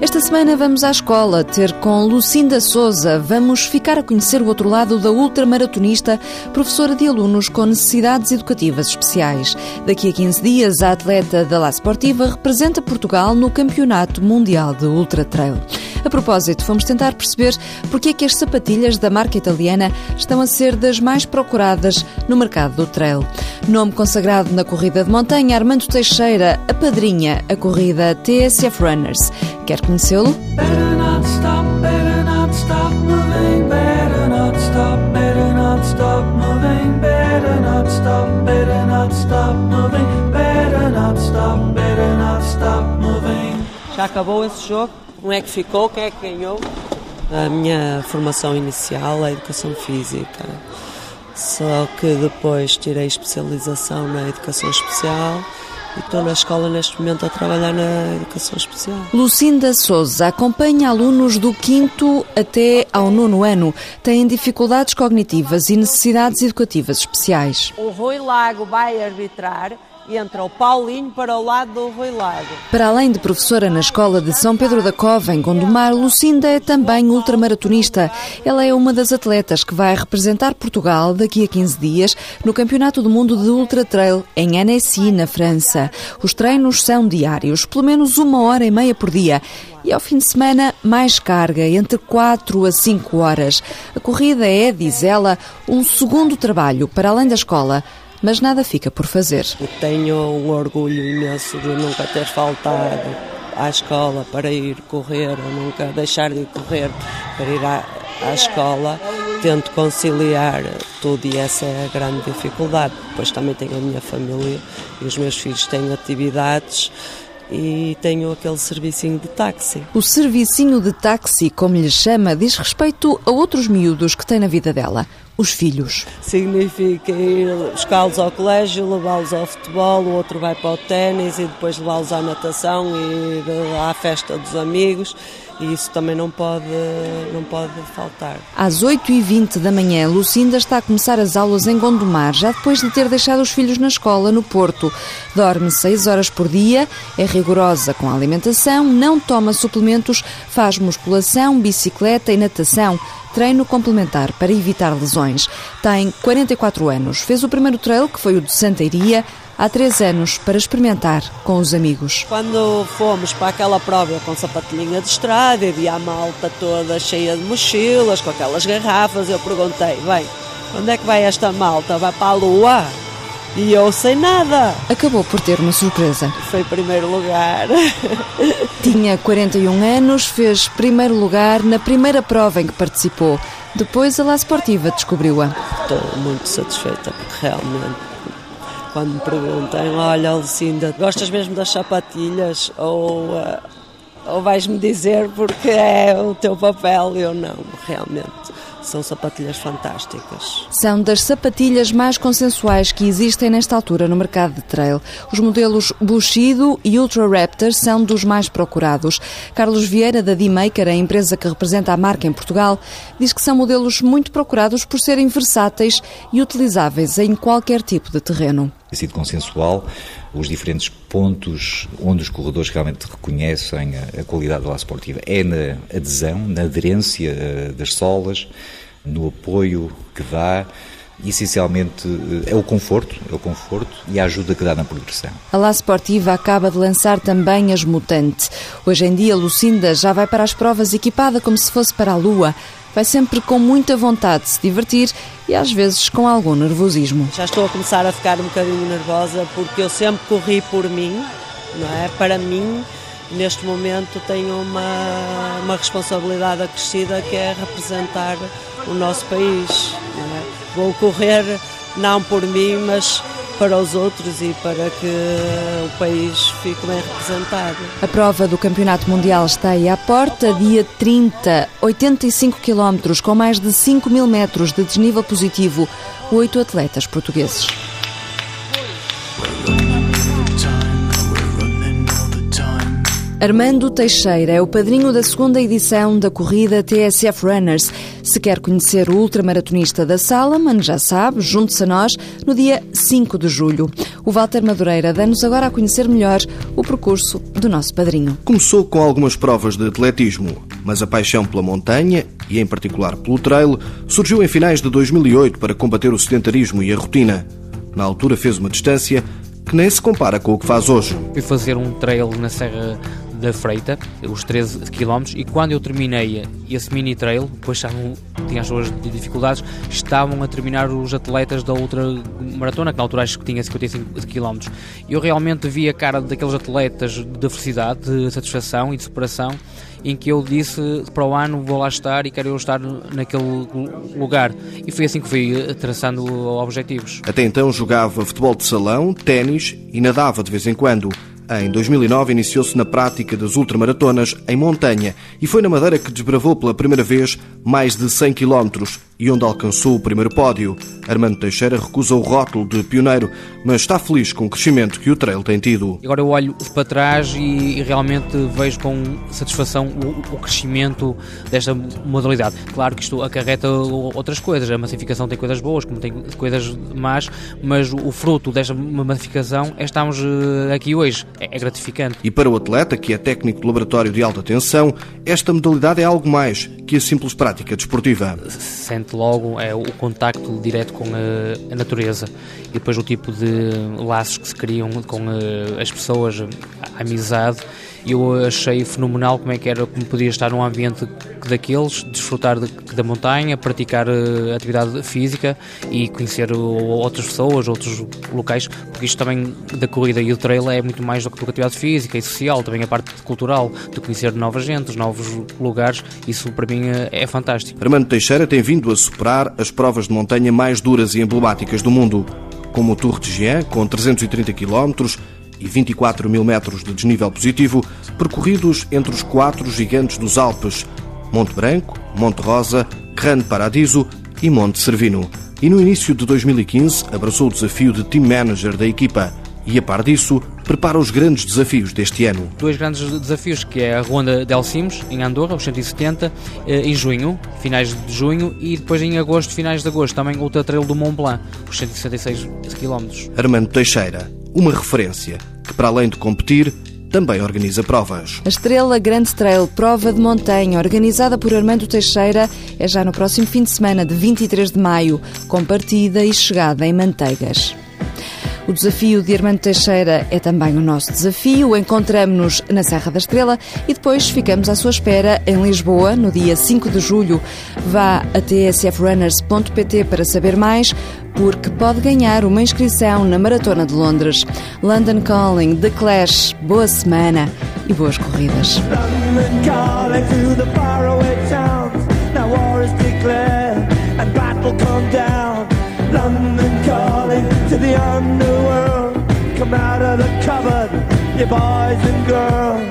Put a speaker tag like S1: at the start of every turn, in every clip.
S1: Esta semana vamos à escola ter com Lucinda Souza. Vamos ficar a conhecer o outro lado da ultramaratonista, professora de alunos com necessidades educativas especiais. Daqui a 15 dias, a atleta da La Sportiva representa Portugal no Campeonato Mundial de Ultra Trail. A propósito, fomos tentar perceber porque é que as sapatilhas da marca italiana estão a ser das mais procuradas no mercado do trail. Nome consagrado na corrida de montanha, Armando Teixeira apadrinha a corrida TSF Runners. Quer conhecê-lo?
S2: Já acabou esse jogo? Como é que ficou? Quem é que ganhou? A minha formação inicial é a educação física. Só que depois tirei especialização na educação especial e estou na escola neste momento a trabalhar na educação especial.
S1: Lucinda Souza acompanha alunos do quinto até ao nono ano. Têm dificuldades cognitivas e necessidades educativas especiais.
S2: O Rui Lago vai arbitrar entra o Paulinho para o lado do Rui Lago.
S1: Para além de professora na Escola de São Pedro da Cova, em Gondomar, Lucinda é também ultramaratonista. Ela é uma das atletas que vai representar Portugal daqui a 15 dias no Campeonato do Mundo de Ultra Trail em Annecy, na França. Os treinos são diários, pelo menos uma hora e meia por dia. E ao fim de semana, mais carga, entre 4 a 5 horas. A corrida é, diz ela, um segundo trabalho para além da escola mas nada fica por fazer.
S2: tenho um orgulho imenso de nunca ter faltado à escola para ir correr, ou nunca deixar de correr para ir à, à escola. Tento conciliar tudo e essa é a grande dificuldade. Depois também tenho a minha família e os meus filhos têm atividades e tenho aquele servicinho de táxi.
S1: O servicinho de táxi, como lhe chama, diz respeito a outros miúdos que tem na vida dela os filhos.
S2: Significa ir buscá-los ao colégio, levá-los ao futebol, o outro vai para o ténis e depois levá-los à natação e ir à festa dos amigos e isso também não pode, não pode faltar.
S1: Às 8h20 da manhã, Lucinda está a começar as aulas em Gondomar, já depois de ter deixado os filhos na escola, no Porto. Dorme 6 horas por dia, é rigorosa com a alimentação, não toma suplementos, faz musculação, bicicleta e natação treino complementar para evitar lesões. Tem 44 anos. Fez o primeiro trail, que foi o de Santeiria, há três anos para experimentar com os amigos.
S2: Quando fomos para aquela prova com sapatilhinha de estrada e via a malta toda cheia de mochilas, com aquelas garrafas, eu perguntei, bem, onde é que vai esta malta? Vai para a lua? E eu sem nada.
S1: Acabou por ter uma surpresa.
S2: Foi primeiro lugar.
S1: Tinha 41 anos, fez primeiro lugar na primeira prova em que participou. Depois a La Sportiva descobriu-a.
S2: Estou muito satisfeita porque realmente quando me perguntam, olha Lucinda, gostas mesmo das sapatilhas ou, uh, ou vais-me dizer porque é o teu papel? Eu não, realmente são sapatilhas fantásticas.
S1: São das sapatilhas mais consensuais que existem nesta altura no mercado de trail. Os modelos Bushido e Ultra Raptor são dos mais procurados. Carlos Vieira, da D-Maker, a empresa que representa a marca em Portugal, diz que são modelos muito procurados por serem versáteis e utilizáveis em qualquer tipo de terreno.
S3: Tem sido consensual os diferentes pontos onde os corredores realmente reconhecem a, qualidade da esportiva. É na adesão, na aderência eh, das solas, no apoio que dá essencialmente é o conforto, é o conforto e a ajuda que dá na progressão.
S1: A La Sportiva acaba de lançar também as Mutante. Hoje em dia, Lucinda já vai para as provas equipada como se fosse para a Lua. Vai sempre com muita vontade de se divertir e às vezes com algum nervosismo.
S2: Já estou a começar a ficar um bocadinho nervosa porque eu sempre corri por mim, não é? Para mim, neste momento tenho uma, uma responsabilidade acrescida que é representar o nosso país. É? Vou correr não por mim, mas para os outros e para que o país fique bem representado.
S1: A prova do Campeonato Mundial está aí à porta, dia 30, 85 quilómetros com mais de 5 mil metros de desnível positivo, oito atletas portugueses.
S4: Armando Teixeira é o padrinho da segunda edição da corrida TSF Runners. Se quer conhecer o ultramaratonista da Salaman, já sabe, junte-se a nós no dia 5 de julho. O Walter Madureira dá-nos agora a conhecer melhor o percurso do nosso padrinho.
S5: Começou com algumas provas de atletismo, mas a paixão pela montanha, e em particular pelo trail, surgiu em finais de 2008 para combater o sedentarismo e a rotina. Na altura fez uma distância que nem se compara com o que faz hoje.
S6: Fui fazer um trail na Serra da Freita, os 13 km, e quando eu terminei esse mini trail, depois estavam, tinha as suas dificuldades, estavam a terminar os atletas da outra maratona, que na altura acho que tinha 55 km. Eu realmente vi a cara daqueles atletas de felicidade, de satisfação e de superação, em que eu disse para o ano vou lá estar e quero eu estar naquele lugar. E foi assim que fui traçando objetivos.
S5: Até então jogava futebol de salão, ténis e nadava de vez em quando. Em 2009 iniciou-se na prática das ultramaratonas em montanha e foi na Madeira que desbravou pela primeira vez mais de 100 km e onde alcançou o primeiro pódio. Armando Teixeira recusa o rótulo de pioneiro, mas está feliz com o crescimento que o trail tem tido.
S6: Agora eu olho para trás e, realmente vejo com satisfação o, o crescimento desta modalidade. Claro que isto acarreta outras coisas, a massificação tem coisas boas, como tem coisas más, mas o fruto desta massificação é estarmos eh, aqui hoje. É, é gratificante.
S5: E para o atleta, que é técnico de laboratório de alta tensão, esta modalidade é algo mais que a simples prática desportiva.
S6: Sente logo é, o contacto direto com a, a, natureza. E depois o tipo de laços que se criam com a, eh, as pessoas, a amizade eu achei fenomenal como é que era, como podia estar num ambiente daqueles, desfrutar de, da montanha, praticar uh, atividade física e conhecer outras pessoas, outros locais, porque isto também da corrida e do trail é muito mais do que atividade física e social, também a parte cultural, de conhecer nova gente, novos lugares, isso para mim é, é fantástico.
S5: Armando Teixeira tem vindo a superar as provas de montanha mais duras e emblemáticas do mundo, como o Tour de Jean, com 330 km, e 24 mil metros de desnível positivo, percorridos entre os quatro gigantes dos Alpes, Monte Branco, Monte Rosa, Grande Paradiso e Monte Cervino. E no início de 2015 abraçou o desafio de team manager da equipa e, a par disso, prepara os grandes desafios deste ano.
S6: Dois grandes desafios, que é a Ronda de Alcimos, em Andorra, os 170, eh, em junho, finais de junho, e depois em agosto, finais de agosto, também outra trail do Mont Blanc, os 166 km.
S5: Armando Teixeira, uma referência que, para além de competir, também organiza provas.
S4: A Estrela Grande Trail, prova de montanha, organizada por Armando Teixeira, é já no próximo fim de semana de 23 de maio, com partida e chegada em Manteigas. O desafio de Armando Teixeira é também o nosso desafio. Encontramos-nos na Serra da Estrela e depois ficamos à sua espera em Lisboa, no dia 5 de julho. Vá a tsfrunners.pt para saber mais, porque pode ganhar uma inscrição na Maratona de Londres. London Calling, The Clash, boa semana e boas corridas. London calling to the underworld. You boys and girls.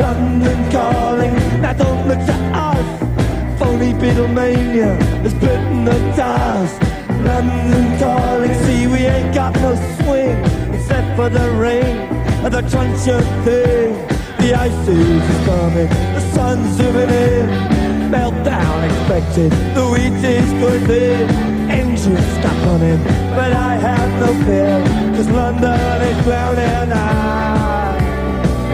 S4: London calling, now don't look to us. Phony Beatlemania has bitten the dust. London calling, see we ain't got no swing except for the rain and the crunch of thing. The ice is coming, the sun's zooming in. Meltdown expected, the wheat is good there engine stop running, but I have no fear, cause London is drowning. I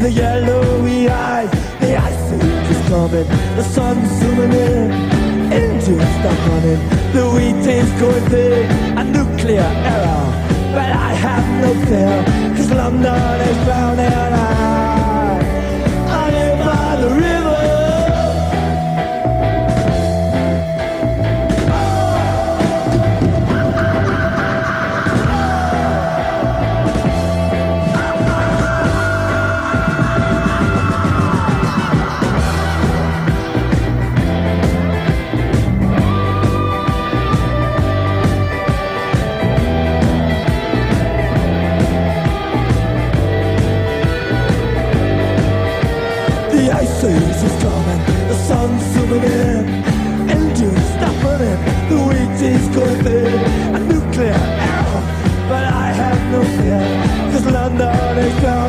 S4: the yellowy eyes. The ice age is coming, the sun's zooming in, engines stop running, the wheat is going big, a nuclear error. But I have no fear, cause London is drowning I, Seas is coming, the sun's zooming in. Engines stopping it, the wheat is going thin. A nuclear arrow, but I have no fear. Cause London is drowning